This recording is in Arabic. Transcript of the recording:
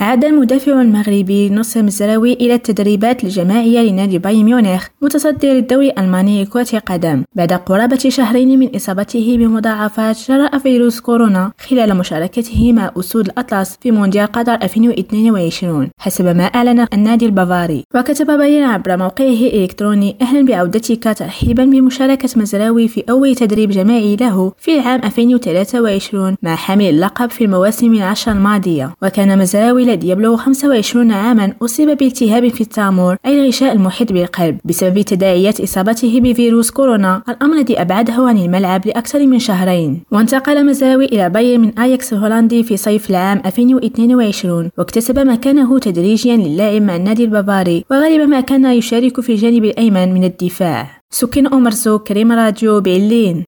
عاد المدافع المغربي نصر مزراوي إلى التدريبات الجماعية لنادي بايرن ميونخ متصدر الدوري الألماني لكرة القدم بعد قرابة شهرين من إصابته بمضاعفات جراء فيروس كورونا خلال مشاركته مع أسود الأطلس في مونديال قطر 2022 حسب ما أعلن النادي البافاري وكتب بايرن عبر موقعه الإلكتروني أهلا بعودتك ترحيبا بمشاركة مزراوي في أول تدريب جماعي له في العام 2023 مع حامل اللقب في المواسم العشر الماضية. وكان مزراوي الذي يبلغ 25 عاما أصيب بالتهاب في التامور أي الغشاء المحيط بالقلب بسبب تداعيات إصابته بفيروس كورونا. الأمر الذي أبعده عن الملعب لأكثر من شهرين. وانتقل مزراوي إلى بايرن من آياكس الهولندي في صيف العام 2022 واكتسب مكانه تدريجيا كلاعب مع النادي البافاري وغالبا ما كان يشارك في الجانب الأيمن من الدفاع. سكن أمرزو كريم راديو برلين.